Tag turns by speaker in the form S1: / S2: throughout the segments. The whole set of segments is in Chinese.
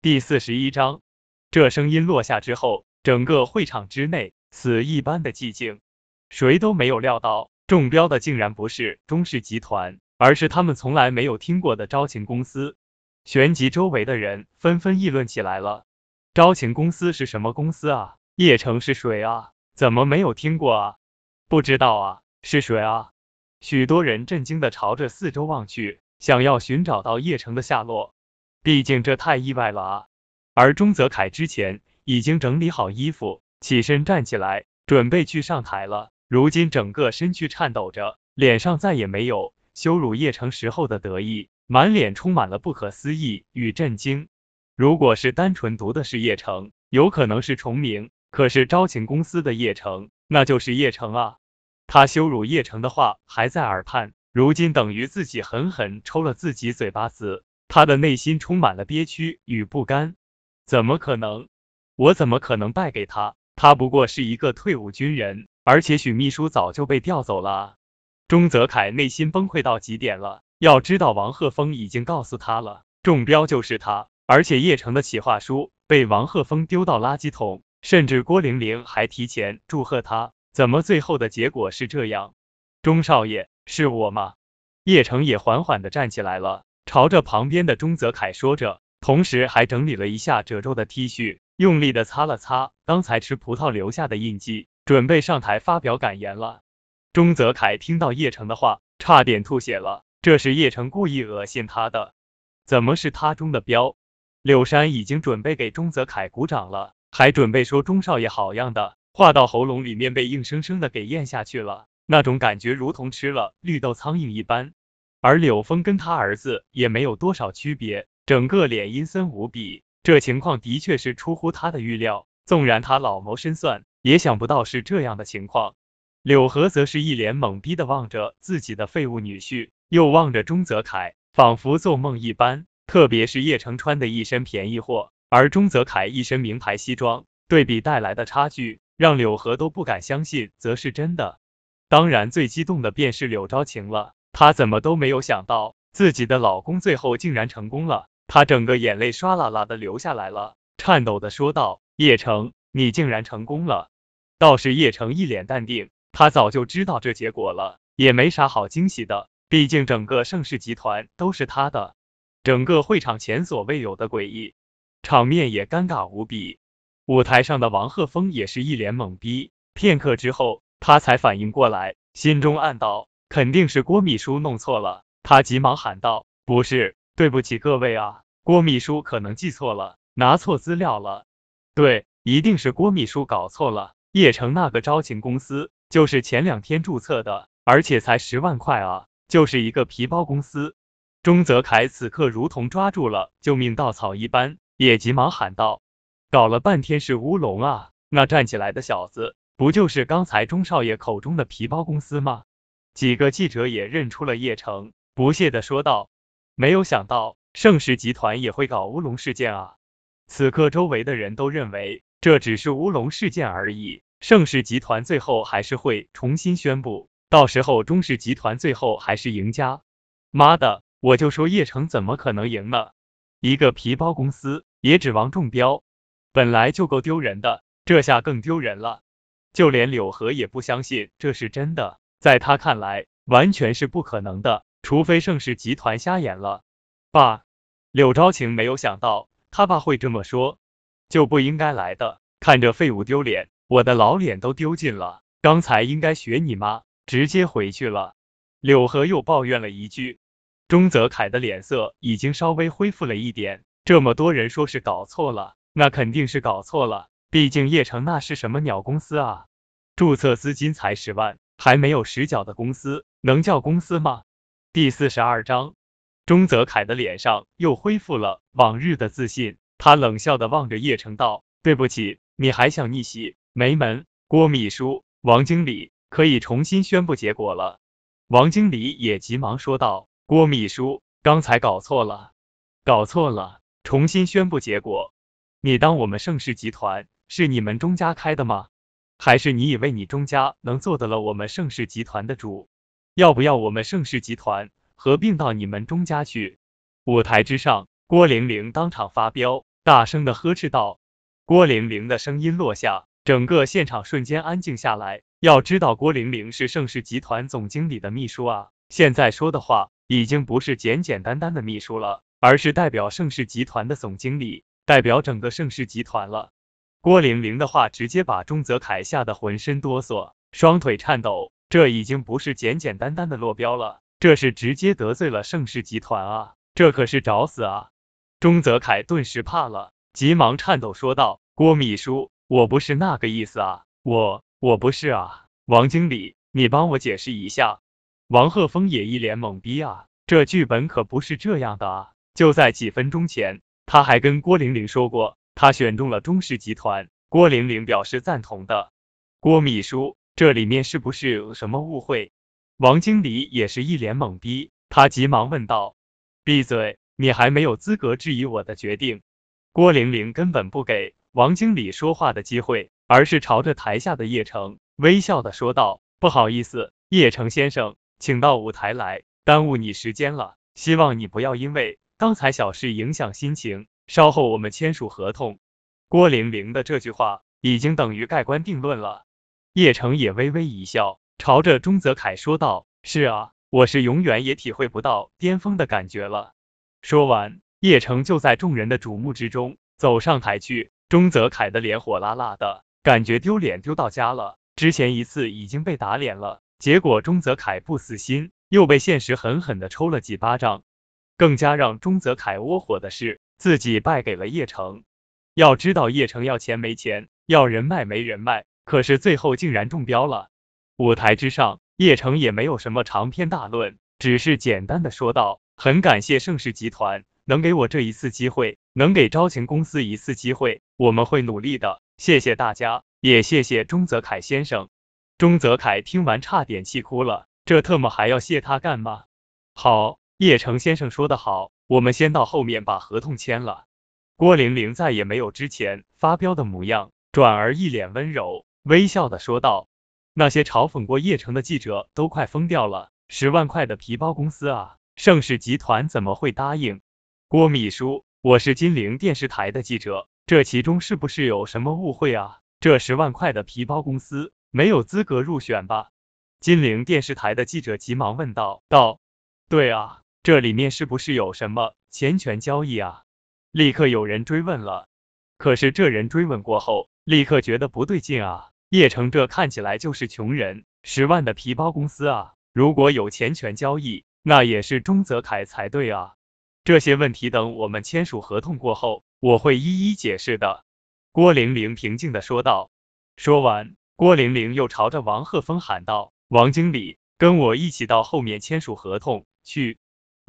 S1: 第四十一章，这声音落下之后，整个会场之内死一般的寂静，谁都没有料到中标的竟然不是中氏集团，而是他们从来没有听过的招晴公司。旋即，周围的人纷纷议论起来了：招晴公司是什么公司啊？叶城是谁啊？怎么没有听过啊？不知道啊？是谁啊？许多人震惊的朝着四周望去，想要寻找到叶城的下落。毕竟这太意外了啊！而钟泽凯之前已经整理好衣服，起身站起来，准备去上台了。如今整个身躯颤抖着，脸上再也没有羞辱叶城时候的得意，满脸充满了不可思议与震惊。如果是单纯读的是叶城，有可能是重名；可是招晴公司的叶城，那就是叶城啊！他羞辱叶城的话还在耳畔，如今等于自己狠狠抽了自己嘴巴子。他的内心充满了憋屈与不甘，怎么可能？我怎么可能败给他？他不过是一个退伍军人，而且许秘书早就被调走了。钟泽凯内心崩溃到极点了。要知道，王鹤峰已经告诉他了，中标就是他，而且叶城的企划书被王鹤峰丢到垃圾桶，甚至郭玲玲还提前祝贺他。怎么最后的结果是这样？钟少爷，是我吗？叶城也缓缓的站起来了。朝着旁边的钟泽凯说着，同时还整理了一下褶皱的 T 恤，用力的擦了擦刚才吃葡萄留下的印记，准备上台发表感言了。钟泽凯听到叶城的话，差点吐血了。这是叶城故意恶心他的，怎么是他中的标？柳山已经准备给钟泽凯鼓掌了，还准备说钟少爷好样的，话到喉咙里面被硬生生的给咽下去了，那种感觉如同吃了绿豆苍蝇一般。而柳峰跟他儿子也没有多少区别，整个脸阴森无比。这情况的确是出乎他的预料，纵然他老谋深算，也想不到是这样的情况。柳河则是一脸懵逼的望着自己的废物女婿，又望着钟泽凯，仿佛做梦一般。特别是叶城穿的一身便宜货，而钟泽凯一身名牌西装，对比带来的差距，让柳河都不敢相信，则是真的。当然，最激动的便是柳昭晴了。她怎么都没有想到，自己的老公最后竟然成功了。她整个眼泪唰啦啦的流下来了，颤抖的说道：“叶城，你竟然成功了！”倒是叶城一脸淡定，他早就知道这结果了，也没啥好惊喜的。毕竟整个盛世集团都是他的。整个会场前所未有的诡异，场面也尴尬无比。舞台上的王鹤峰也是一脸懵逼，片刻之后，他才反应过来，心中暗道。肯定是郭秘书弄错了，他急忙喊道：“不是，对不起各位啊，郭秘书可能记错了，拿错资料了。对，一定是郭秘书搞错了。叶城那个招晴公司就是前两天注册的，而且才十万块啊，就是一个皮包公司。”钟泽凯此刻如同抓住了救命稻草一般，也急忙喊道：“搞了半天是乌龙啊，那站起来的小子不就是刚才钟少爷口中的皮包公司吗？”几个记者也认出了叶城，不屑的说道：“没有想到盛世集团也会搞乌龙事件啊！”此刻周围的人都认为这只是乌龙事件而已，盛世集团最后还是会重新宣布，到时候中氏集团最后还是赢家。妈的，我就说叶城怎么可能赢呢？一个皮包公司也指望中标，本来就够丢人的，这下更丢人了。就连柳河也不相信这是真的。在他看来，完全是不可能的，除非盛世集团瞎眼了。爸，柳昭晴没有想到他爸会这么说，就不应该来的，看着废物丢脸，我的老脸都丢尽了。刚才应该学你妈，直接回去了。柳河又抱怨了一句。钟泽凯的脸色已经稍微恢复了一点，这么多人说是搞错了，那肯定是搞错了，毕竟叶城那是什么鸟公司啊，注册资金才十万。还没有实缴的公司能叫公司吗？第四十二章，钟泽凯的脸上又恢复了往日的自信，他冷笑的望着叶城道：“对不起，你还想逆袭？没门！”郭秘书、王经理可以重新宣布结果了。王经理也急忙说道：“郭秘书，刚才搞错了，搞错了，重新宣布结果。你当我们盛世集团是你们钟家开的吗？”还是你以为你钟家能做得了我们盛世集团的主？要不要我们盛世集团合并到你们钟家去？舞台之上，郭玲玲当场发飙，大声的呵斥道。郭玲玲的声音落下，整个现场瞬间安静下来。要知道，郭玲玲是盛世集团总经理的秘书啊，现在说的话已经不是简简单单的秘书了，而是代表盛世集团的总经理，代表整个盛世集团了。郭玲玲的话直接把钟泽凯吓得浑身哆嗦，双腿颤抖。这已经不是简简单单的落标了，这是直接得罪了盛世集团啊！这可是找死啊！钟泽凯顿时怕了，急忙颤抖说道：“郭秘书，我不是那个意思啊，我……”我不是啊，王经理，你帮我解释一下。王鹤峰也一脸懵逼啊，这剧本可不是这样的啊！就在几分钟前，他还跟郭玲玲说过，他选中了中氏集团。郭玲玲表示赞同的。郭秘书，这里面是不是有什么误会？王经理也是一脸懵逼，他急忙问道：“闭嘴，你还没有资格质疑我的决定。”郭玲玲根本不给王经理说话的机会。而是朝着台下的叶城微笑的说道：“不好意思，叶城先生，请到舞台来，耽误你时间了。希望你不要因为刚才小事影响心情。稍后我们签署合同。”郭玲玲的这句话已经等于盖棺定论了。叶城也微微一笑，朝着钟泽凯说道：“是啊，我是永远也体会不到巅峰的感觉了。”说完，叶城就在众人的瞩目之中走上台去。钟泽凯的脸火辣辣的。感觉丢脸丢到家了，之前一次已经被打脸了，结果钟泽凯不死心，又被现实狠狠的抽了几巴掌。更加让钟泽凯窝火的是，自己败给了叶城。要知道叶城要钱没钱，要人脉没人脉，可是最后竟然中标了。舞台之上，叶城也没有什么长篇大论，只是简单的说道：“很感谢盛世集团能给我这一次机会，能给招情公司一次机会，我们会努力的。”谢谢大家，也谢谢钟泽凯先生。钟泽凯听完差点气哭了，这特么还要谢他干嘛？好，叶城先生说的好，我们先到后面把合同签了。郭玲玲再也没有之前发飙的模样，转而一脸温柔，微笑的说道：“那些嘲讽过叶城的记者都快疯掉了，十万块的皮包公司啊，盛世集团怎么会答应？”郭秘书，我是金陵电视台的记者。这其中是不是有什么误会啊？这十万块的皮包公司没有资格入选吧？金陵电视台的记者急忙问道。道，对啊，这里面是不是有什么钱权交易啊？立刻有人追问了。可是这人追问过后，立刻觉得不对劲啊。叶城这看起来就是穷人，十万的皮包公司啊，如果有钱权交易，那也是钟泽凯才对啊。这些问题等我们签署合同过后。我会一一解释的，郭玲玲平静的说道。说完，郭玲玲又朝着王鹤峰喊道：“王经理，跟我一起到后面签署合同去。”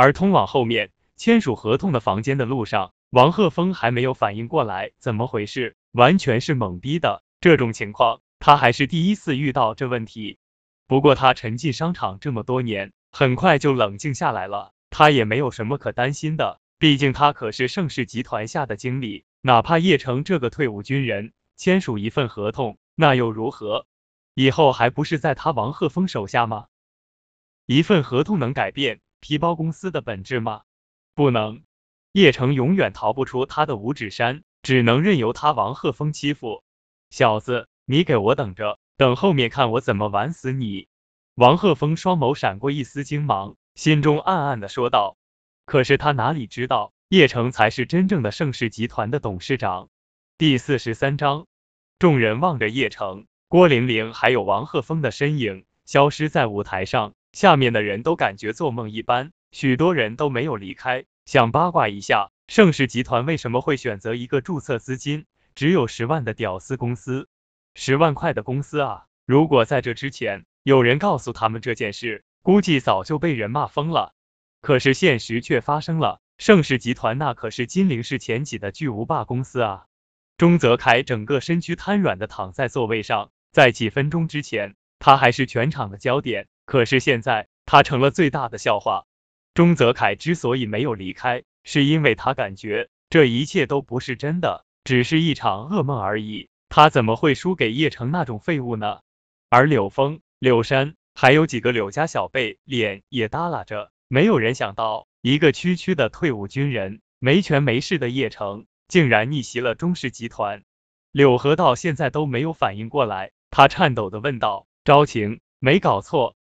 S1: 而通往后面签署合同的房间的路上，王鹤峰还没有反应过来怎么回事，完全是懵逼的。这种情况他还是第一次遇到这问题。不过他沉浸商场这么多年，很快就冷静下来了。他也没有什么可担心的。毕竟他可是盛世集团下的经理，哪怕叶城这个退伍军人签署一份合同，那又如何？以后还不是在他王鹤峰手下吗？一份合同能改变皮包公司的本质吗？不能。叶城永远逃不出他的五指山，只能任由他王鹤峰欺负。小子，你给我等着，等后面看我怎么玩死你！王鹤峰双眸闪过一丝惊芒，心中暗暗的说道。可是他哪里知道，叶城才是真正的盛世集团的董事长。第四十三章，众人望着叶城、郭玲玲还有王鹤峰的身影消失在舞台上，下面的人都感觉做梦一般，许多人都没有离开，想八卦一下盛世集团为什么会选择一个注册资金只有十万的屌丝公司，十万块的公司啊！如果在这之前有人告诉他们这件事，估计早就被人骂疯了。可是现实却发生了，盛世集团那可是金陵市前几的巨无霸公司啊！钟泽凯整个身躯瘫软的躺在座位上，在几分钟之前，他还是全场的焦点，可是现在他成了最大的笑话。钟泽凯之所以没有离开，是因为他感觉这一切都不是真的，只是一场噩梦而已。他怎么会输给叶城那种废物呢？而柳峰、柳山还有几个柳家小辈脸也耷拉着。没有人想到，一个区区的退伍军人，没权没势的叶城，竟然逆袭了钟氏集团。柳河到现在都没有反应过来，他颤抖的问道：“招晴，没搞错，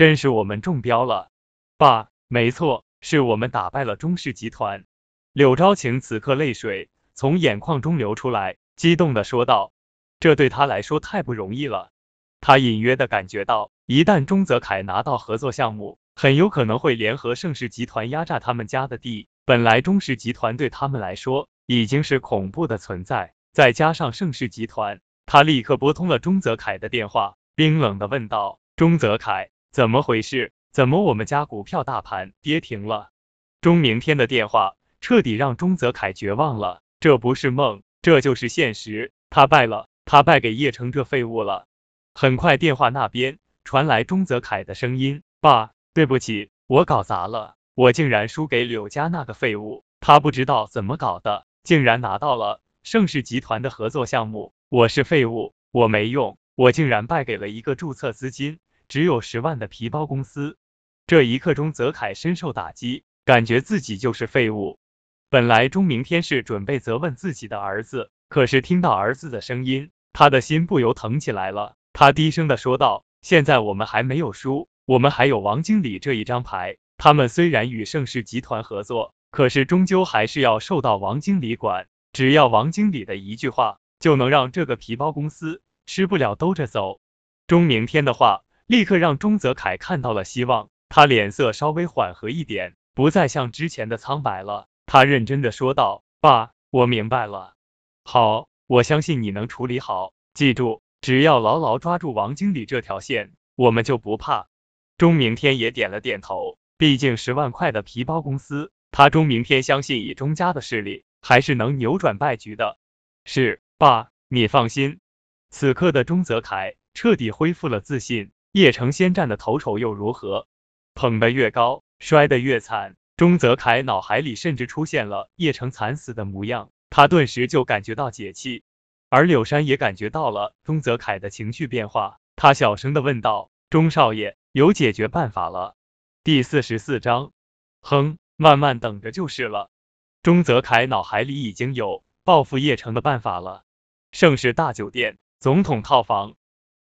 S1: 真是我们中标了？”“爸，没错，是我们打败了钟氏集团。”柳昭晴此刻泪水从眼眶中流出来，激动的说道：“这对他来说太不容易了。他隐约的感觉到，一旦钟泽凯拿到合作项目，很有可能会联合盛世集团压榨他们家的地。本来钟氏集团对他们来说已经是恐怖的存在。”再加上盛世集团，他立刻拨通了钟泽凯的电话，冰冷的问道：“钟泽凯，怎么回事？怎么我们家股票大盘跌停了？”钟明天的电话彻底让钟泽凯绝望了，这不是梦，这就是现实。他败了，他败给叶城这废物了。很快，电话那边传来钟泽凯的声音：“爸，对不起，我搞砸了，我竟然输给柳家那个废物，他不知道怎么搞的，竟然拿到了。”盛世集团的合作项目，我是废物，我没用，我竟然败给了一个注册资金只有十万的皮包公司。这一刻钟泽凯深受打击，感觉自己就是废物。本来钟明天是准备责问自己的儿子，可是听到儿子的声音，他的心不由疼起来了。他低声的说道：“现在我们还没有输，我们还有王经理这一张牌。他们虽然与盛世集团合作，可是终究还是要受到王经理管。”只要王经理的一句话，就能让这个皮包公司吃不了兜着走。钟明天的话立刻让钟泽凯看到了希望，他脸色稍微缓和一点，不再像之前的苍白了。他认真的说道：“爸，我明白了。好，我相信你能处理好。记住，只要牢牢抓住王经理这条线，我们就不怕。”钟明天也点了点头，毕竟十万块的皮包公司，他钟明天相信以钟家的势力。还是能扭转败局的。是，爸，你放心。此刻的钟泽凯彻底恢复了自信。叶城先战的头筹又如何？捧得越高，摔得越惨。钟泽凯脑海里甚至出现了叶城惨死的模样，他顿时就感觉到解气。而柳山也感觉到了钟泽凯的情绪变化，他小声的问道：“钟少爷，有解决办法了？”第四十四章，哼，慢慢等着就是了。钟泽凯脑海里已经有报复叶城的办法了。盛世大酒店总统套房，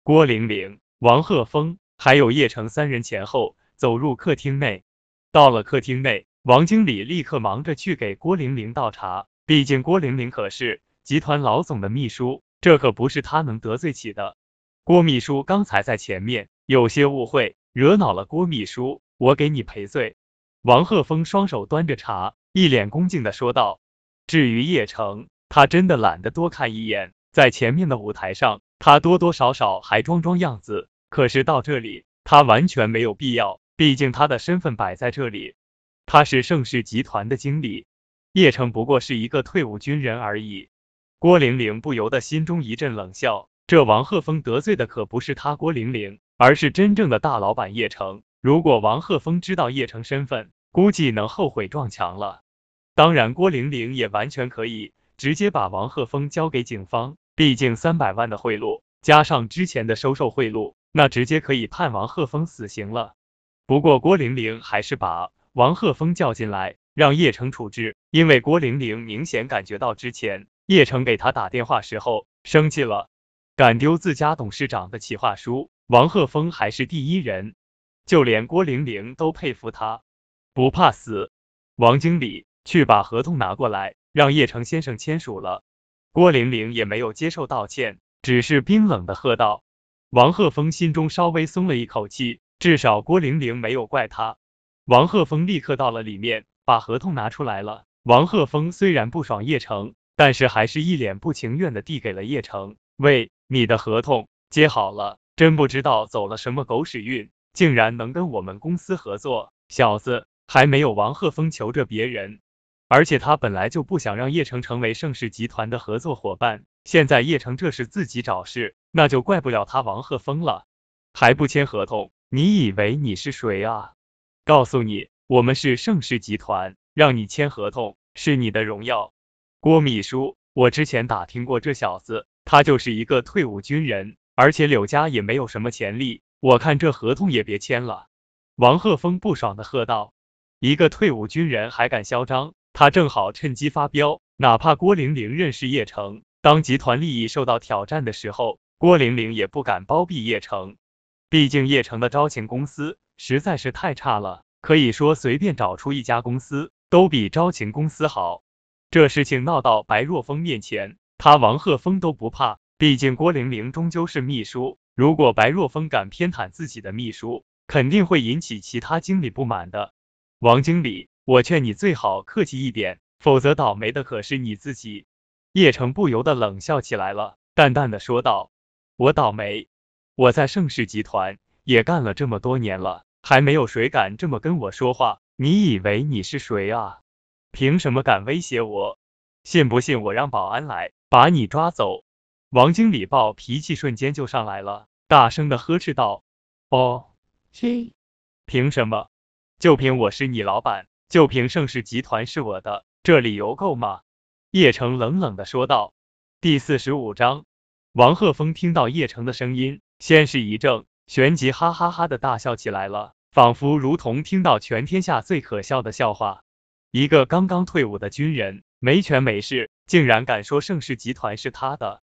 S1: 郭玲玲、王鹤峰还有叶城三人前后走入客厅内。到了客厅内，王经理立刻忙着去给郭玲玲倒茶。毕竟郭玲玲可是集团老总的秘书，这可不是他能得罪起的。郭秘书刚才在前面有些误会，惹恼了郭秘书，我给你赔罪。王鹤峰双手端着茶。一脸恭敬的说道：“至于叶城，他真的懒得多看一眼。在前面的舞台上，他多多少少还装装样子，可是到这里，他完全没有必要。毕竟他的身份摆在这里，他是盛世集团的经理，叶城不过是一个退伍军人而已。”郭玲玲不由得心中一阵冷笑，这王鹤峰得罪的可不是他郭玲玲，而是真正的大老板叶城。如果王鹤峰知道叶城身份，估计能后悔撞墙了。当然，郭玲玲也完全可以直接把王鹤峰交给警方，毕竟三百万的贿赂加上之前的收受贿赂，那直接可以判王鹤峰死刑了。不过郭玲玲还是把王鹤峰叫进来，让叶城处置，因为郭玲玲明显感觉到之前叶城给他打电话时候生气了，敢丢自家董事长的企划书，王鹤峰还是第一人，就连郭玲玲都佩服他。不怕死，王经理，去把合同拿过来，让叶城先生签署了。郭玲玲也没有接受道歉，只是冰冷的喝道。王鹤峰心中稍微松了一口气，至少郭玲玲没有怪他。王鹤峰立刻到了里面，把合同拿出来了。王鹤峰虽然不爽叶城，但是还是一脸不情愿的递给了叶城。喂，你的合同接好了，真不知道走了什么狗屎运，竟然能跟我们公司合作，小子！还没有王鹤峰求着别人，而且他本来就不想让叶城成为盛世集团的合作伙伴。现在叶城这是自己找事，那就怪不了他王鹤峰了。还不签合同？你以为你是谁啊？告诉你，我们是盛世集团，让你签合同是你的荣耀。郭秘书，我之前打听过这小子，他就是一个退伍军人，而且柳家也没有什么潜力，我看这合同也别签了。王鹤峰不爽的喝道。一个退伍军人还敢嚣张，他正好趁机发飙。哪怕郭玲玲认识叶城，当集团利益受到挑战的时候，郭玲玲也不敢包庇叶城。毕竟叶城的招情公司实在是太差了，可以说随便找出一家公司都比招情公司好。这事情闹到白若风面前，他王鹤峰都不怕。毕竟郭玲玲终究是秘书，如果白若风敢偏袒自己的秘书，肯定会引起其他经理不满的。王经理，我劝你最好客气一点。否则倒霉的可是你自己。叶城不由得冷笑起来了，淡淡的说道：“我倒霉？我在盛世集团也干了这么多年了，还没有谁敢这么跟我说话。你以为你是谁啊？凭什么敢威胁我？信不信我让保安来把你抓走？”王经理暴脾气瞬间就上来了，大声的呵斥道：“哦，
S2: 谁？
S1: 凭什么？就凭我是你老板，就凭盛世集团是我的。”这理由够吗？叶城冷冷的说道。第四十五章，王鹤峰听到叶城的声音，先是一怔，旋即哈哈哈的大笑起来了，仿佛如同听到全天下最可笑的笑话。一个刚刚退伍的军人，没权没势，竟然敢说盛世集团是他的，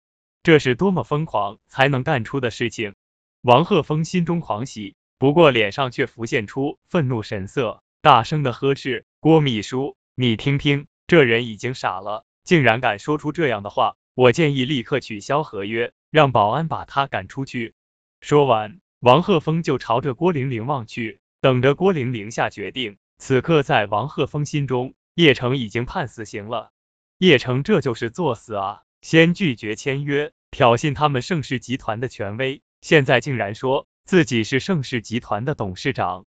S1: 这是多么疯狂才能干出的事情！王鹤峰心中狂喜，不过脸上却浮现出愤怒神色，大声的呵斥郭秘书。你听听，这人已经傻了，竟然敢说出这样的话！我建议立刻取消合约，让保安把他赶出去。说完，王鹤峰就朝着郭玲玲望去，等着郭玲玲下决定。此刻，在王鹤峰心中，叶城已经判死刑了。叶城这就是作死啊！先拒绝签约，挑衅他们盛世集团的权威，现在竟然说自己是盛世集团的董事长，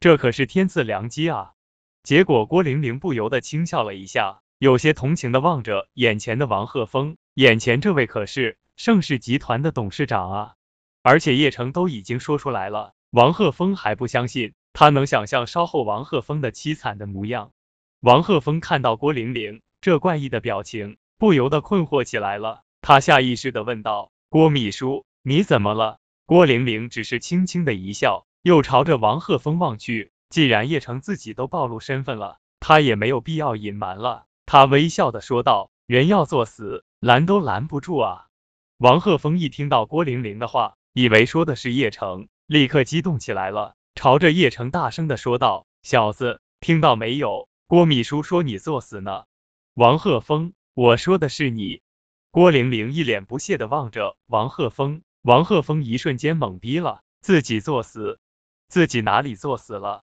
S1: 这可是天赐良机啊！结果郭玲玲不由得轻笑了一下，有些同情的望着眼前的王鹤峰，眼前这位可是盛世集团的董事长啊！而且叶城都已经说出来了，王鹤峰还不相信，他能想象稍后王鹤峰的凄惨的模样。王鹤峰看到郭玲玲这怪异的表情，不由得困惑起来了，他下意识的问道：“郭秘书，你怎么了？”郭玲玲只是轻轻的一笑，又朝着王鹤峰望去。既然叶城自己都暴露身份了，他也没有必要隐瞒了。他微笑的说道：“人要作死，拦都拦不住啊！”王鹤峰一听到郭玲玲的话，以为说的是叶城，立刻激动起来了，朝着叶城大声的说道：“小子，听到没有？郭秘书说你作死呢。”王鹤峰，我说的是你。郭玲玲一脸不屑的望着王鹤峰，王鹤峰一瞬间懵逼了，自己作死？自己哪里作死了？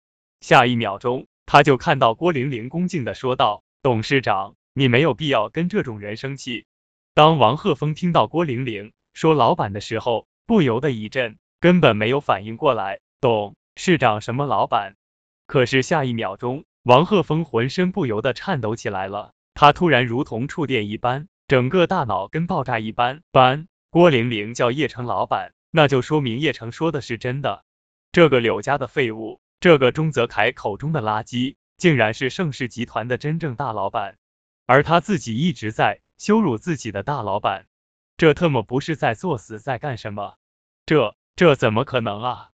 S1: 下一秒钟，他就看到郭玲玲恭敬的说道：“董事长，你没有必要跟这种人生气。”当王鹤峰听到郭玲玲说老板的时候，不由得一震，根本没有反应过来，董事长什么老板？可是下一秒钟，王鹤峰浑身不由得颤抖起来了，他突然如同触电一般，整个大脑跟爆炸一般。般郭玲玲叫叶城老板，那就说明叶城说的是真的。这个柳家的废物。这个钟泽凯口中的垃圾，竟然是盛世集团的真正大老板，而他自己一直在羞辱自己的大老板，这特么不是在作死，在干什么？这这怎么可能啊？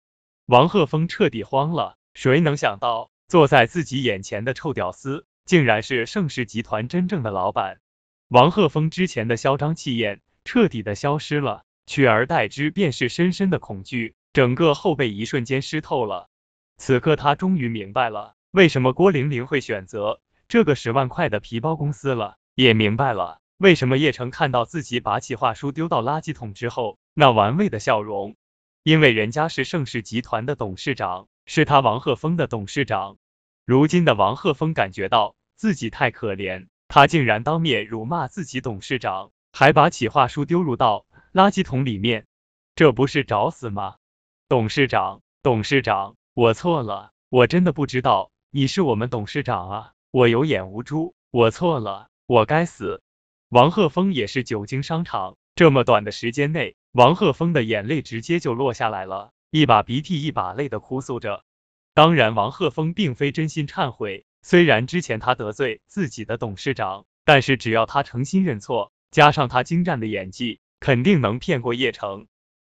S1: 王鹤峰彻底慌了，谁能想到坐在自己眼前的臭屌丝，竟然是盛世集团真正的老板？王鹤峰之前的嚣张气焰彻底的消失了，取而代之便是深深的恐惧，整个后背一瞬间湿透了。此刻他终于明白了，为什么郭玲玲会选择这个十万块的皮包公司了，也明白了为什么叶城看到自己把企划书丢到垃圾桶之后那玩味的笑容，因为人家是盛世集团的董事长，是他王鹤峰的董事长。如今的王鹤峰感觉到自己太可怜，他竟然当面辱骂自己董事长，还把企划书丢入到垃圾桶里面，这不是找死吗？董事长，董事长。我错了，我真的不知道你是我们董事长啊，我有眼无珠，我错了，我该死。王鹤峰也是久经商场，这么短的时间内，王鹤峰的眼泪直接就落下来了，一把鼻涕一把泪的哭诉着。当然，王鹤峰并非真心忏悔，虽然之前他得罪自己的董事长，但是只要他诚心认错，加上他精湛的演技，肯定能骗过叶城。